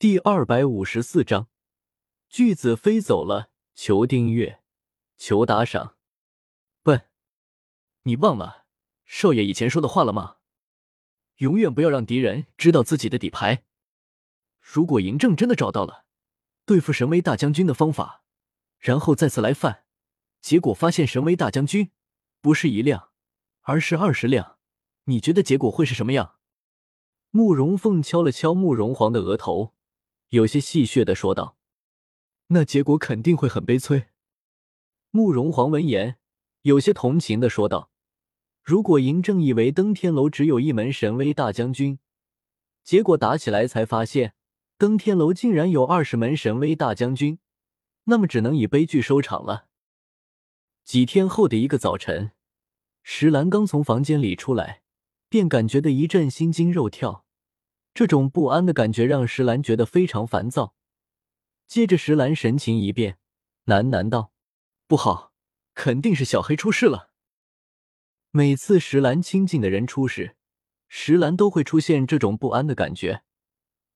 第二百五十四章，巨子飞走了。求订阅，求打赏。笨，你忘了少爷以前说的话了吗？永远不要让敌人知道自己的底牌。如果嬴政真的找到了对付神威大将军的方法，然后再次来犯，结果发现神威大将军不是一辆，而是二十辆，你觉得结果会是什么样？慕容凤敲了敲慕容皇的额头。有些戏谑的说道：“那结果肯定会很悲催。”慕容皇闻言，有些同情的说道：“如果嬴政以为登天楼只有一门神威大将军，结果打起来才发现登天楼竟然有二十门神威大将军，那么只能以悲剧收场了。”几天后的一个早晨，石兰刚从房间里出来，便感觉的一阵心惊肉跳。这种不安的感觉让石兰觉得非常烦躁。接着，石兰神情一变，喃喃道：“不好，肯定是小黑出事了。”每次石兰亲近的人出事，石兰都会出现这种不安的感觉。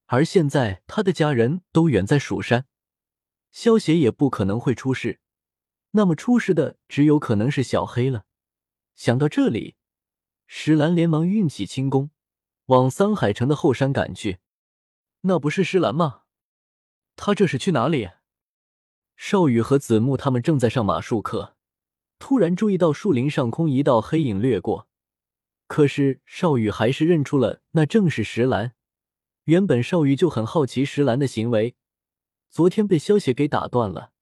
而现在，他的家人都远在蜀山，萧协也不可能会出事，那么出事的只有可能是小黑了。想到这里，石兰连忙运起轻功。往桑海城的后山赶去，那不是石兰吗？他这是去哪里？少羽和子木他们正在上马术课，突然注意到树林上空一道黑影掠过，可是少羽还是认出了那正是石兰。原本少羽就很好奇石兰的行为，昨天被萧邪给打断了，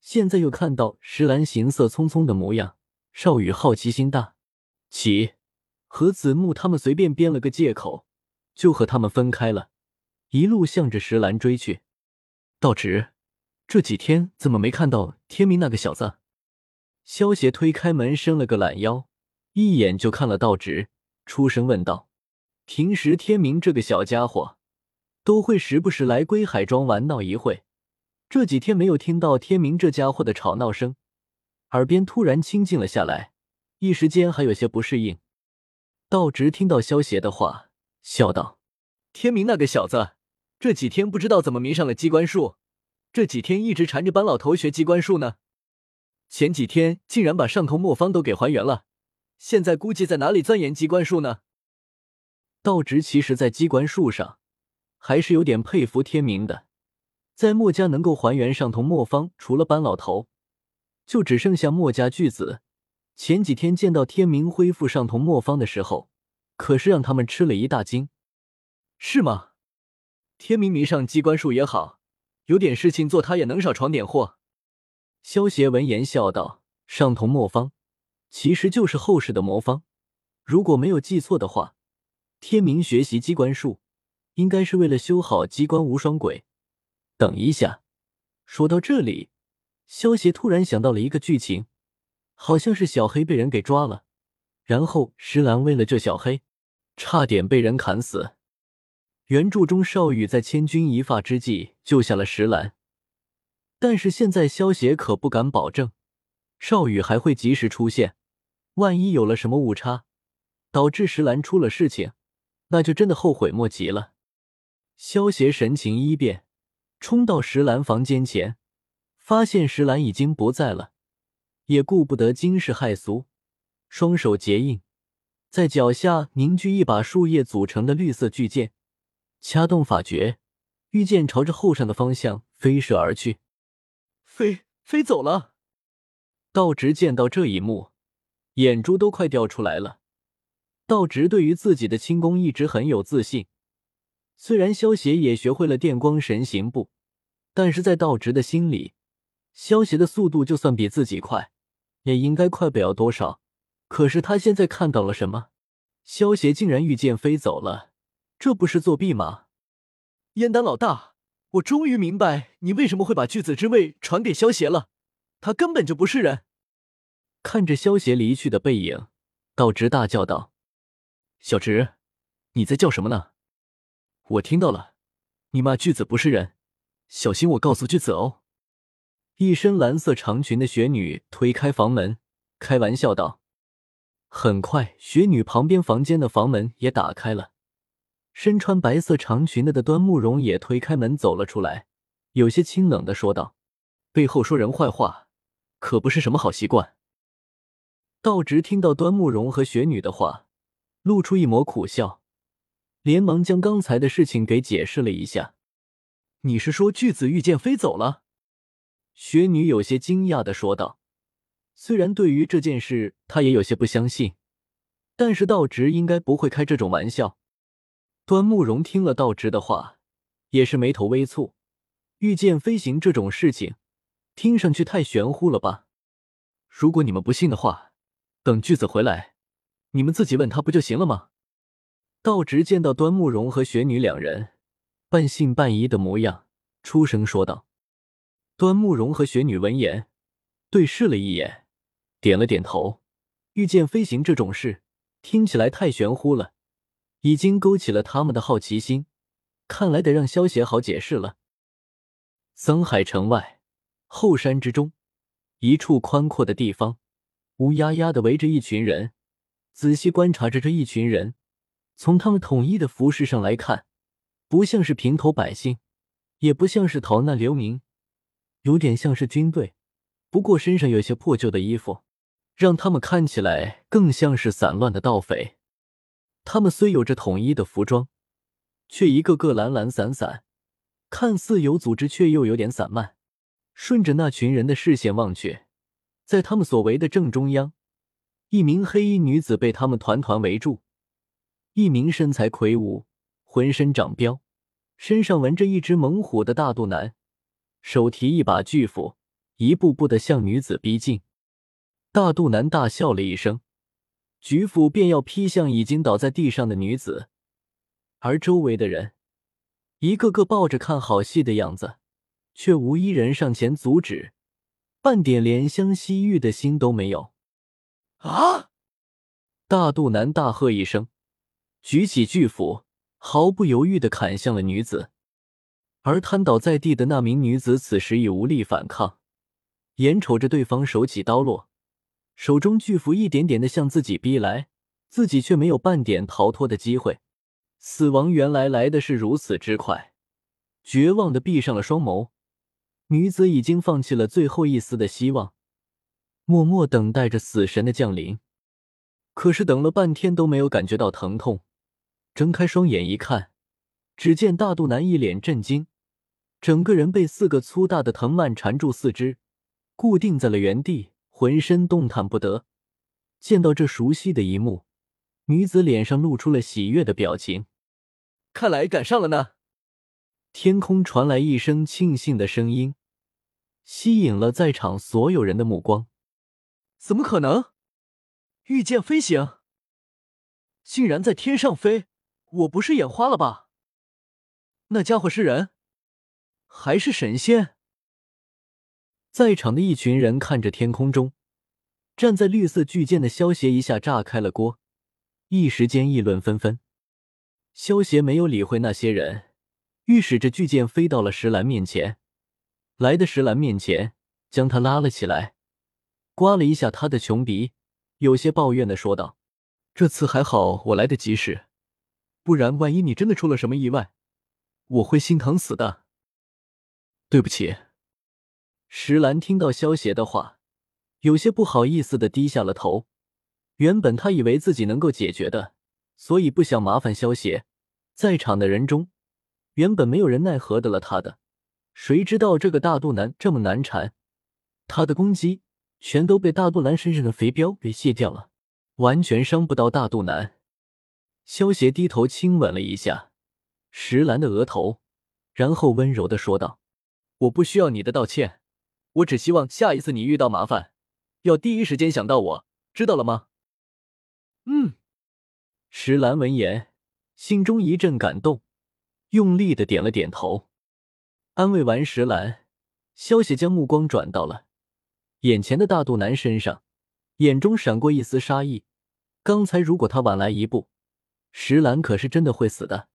现在又看到石兰行色匆匆的模样，少羽好奇心大起。和子木他们随便编了个借口，就和他们分开了，一路向着石兰追去。道直，这几天怎么没看到天明那个小子？萧协推开门，伸了个懒腰，一眼就看了道直，出声问道：“平时天明这个小家伙，都会时不时来归海庄玩闹一会，这几天没有听到天明这家伙的吵闹声，耳边突然清静了下来，一时间还有些不适应。”道直听到萧邪的话，笑道：“天明那个小子，这几天不知道怎么迷上了机关术，这几天一直缠着班老头学机关术呢。前几天竟然把上头墨方都给还原了，现在估计在哪里钻研机关术呢？”道直其实，在机关术上还是有点佩服天明的，在墨家能够还原上头墨方，除了班老头，就只剩下墨家巨子。前几天见到天明恢复上同魔方的时候，可是让他们吃了一大惊，是吗？天明迷上机关术也好，有点事情做，他也能少闯点祸。萧协闻言笑道：“上同魔方其实就是后世的魔方，如果没有记错的话，天明学习机关术应该是为了修好机关无双鬼。”等一下，说到这里，萧协突然想到了一个剧情。好像是小黑被人给抓了，然后石兰为了救小黑，差点被人砍死。原著中少羽在千钧一发之际救下了石兰，但是现在萧协可不敢保证少羽还会及时出现。万一有了什么误差，导致石兰出了事情，那就真的后悔莫及了。萧协神情一变，冲到石兰房间前，发现石兰已经不在了。也顾不得惊世骇俗，双手结印，在脚下凝聚一把树叶组成的绿色巨剑，掐动法诀，御剑朝着后山的方向飞射而去。飞飞走了。道直见到这一幕，眼珠都快掉出来了。道直对于自己的轻功一直很有自信，虽然萧邪也学会了电光神行步，但是在道直的心里，萧邪的速度就算比自己快。也应该快不了多少，可是他现在看到了什么？萧邪竟然御剑飞走了，这不是作弊吗？燕丹老大，我终于明白你为什么会把巨子之位传给萧邪了，他根本就不是人。看着萧邪离去的背影，道直大叫道：“小直，你在叫什么呢？我听到了，你骂巨子不是人，小心我告诉巨子哦。”一身蓝色长裙的雪女推开房门，开玩笑道：“很快，雪女旁边房间的房门也打开了。身穿白色长裙的的端木荣也推开门走了出来，有些清冷的说道：“背后说人坏话，可不是什么好习惯。”道直听到端木荣和雪女的话，露出一抹苦笑，连忙将刚才的事情给解释了一下。“你是说巨子御剑飞走了？”雪女有些惊讶的说道。虽然对于这件事她也有些不相信，但是道直应该不会开这种玩笑。端木荣听了道直的话，也是眉头微蹙。御剑飞行这种事情，听上去太玄乎了吧？如果你们不信的话，等巨子回来，你们自己问他不就行了吗？道直见到端木荣和雪女两人半信半疑的模样，出声说道。端木荣和雪女闻言对视了一眼，点了点头。御剑飞行这种事，听起来太玄乎了。已经勾起了他们的好奇心，看来得让萧协好解释了。桑海城外后山之中，一处宽阔的地方，乌压压的围着一群人，仔细观察着这一群人。从他们统一的服饰上来看，不像是平头百姓，也不像是逃难流民，有点像是军队。不过身上有些破旧的衣服，让他们看起来更像是散乱的盗匪。他们虽有着统一的服装，却一个个懒懒散散，看似有组织，却又有点散漫。顺着那群人的视线望去，在他们所围的正中央，一名黑衣女子被他们团团围住。一名身材魁梧、浑身长膘、身上纹着一只猛虎的大肚腩，手提一把巨斧，一步步的向女子逼近。大肚腩大笑了一声。举斧便要劈向已经倒在地上的女子，而周围的人一个个抱着看好戏的样子，却无一人上前阻止，半点怜香惜玉的心都没有。啊！大肚腩大喝一声，举起巨斧，毫不犹豫的砍向了女子。而瘫倒在地的那名女子此时已无力反抗，眼瞅着对方手起刀落。手中巨斧一点点的向自己逼来，自己却没有半点逃脱的机会。死亡原来来的是如此之快，绝望的闭上了双眸。女子已经放弃了最后一丝的希望，默默等待着死神的降临。可是等了半天都没有感觉到疼痛，睁开双眼一看，只见大肚腩一脸震惊，整个人被四个粗大的藤蔓缠住四肢，固定在了原地。浑身动弹不得，见到这熟悉的一幕，女子脸上露出了喜悦的表情。看来赶上了呢。天空传来一声庆幸的声音，吸引了在场所有人的目光。怎么可能？御剑飞行，竟然在天上飞！我不是眼花了吧？那家伙是人，还是神仙？在场的一群人看着天空中站在绿色巨剑的萧协，一下炸开了锅，一时间议论纷纷。萧协没有理会那些人，御使着巨剑飞到了石兰面前，来的石兰面前，将他拉了起来，刮了一下他的穷鼻，有些抱怨的说道：“这次还好我来得及时，不然万一你真的出了什么意外，我会心疼死的。对不起。”石兰听到萧邪的话，有些不好意思的低下了头。原本他以为自己能够解决的，所以不想麻烦萧邪。在场的人中，原本没有人奈何得了他的，谁知道这个大肚腩这么难缠，他的攻击全都被大肚腩身上的肥膘给卸掉了，完全伤不到大肚腩。萧邪低头亲吻了一下石兰的额头，然后温柔的说道：“我不需要你的道歉。”我只希望下一次你遇到麻烦，要第一时间想到我，知道了吗？嗯。石兰闻言，心中一阵感动，用力的点了点头。安慰完石兰，萧邪将目光转到了眼前的大肚腩身上，眼中闪过一丝杀意。刚才如果他晚来一步，石兰可是真的会死的。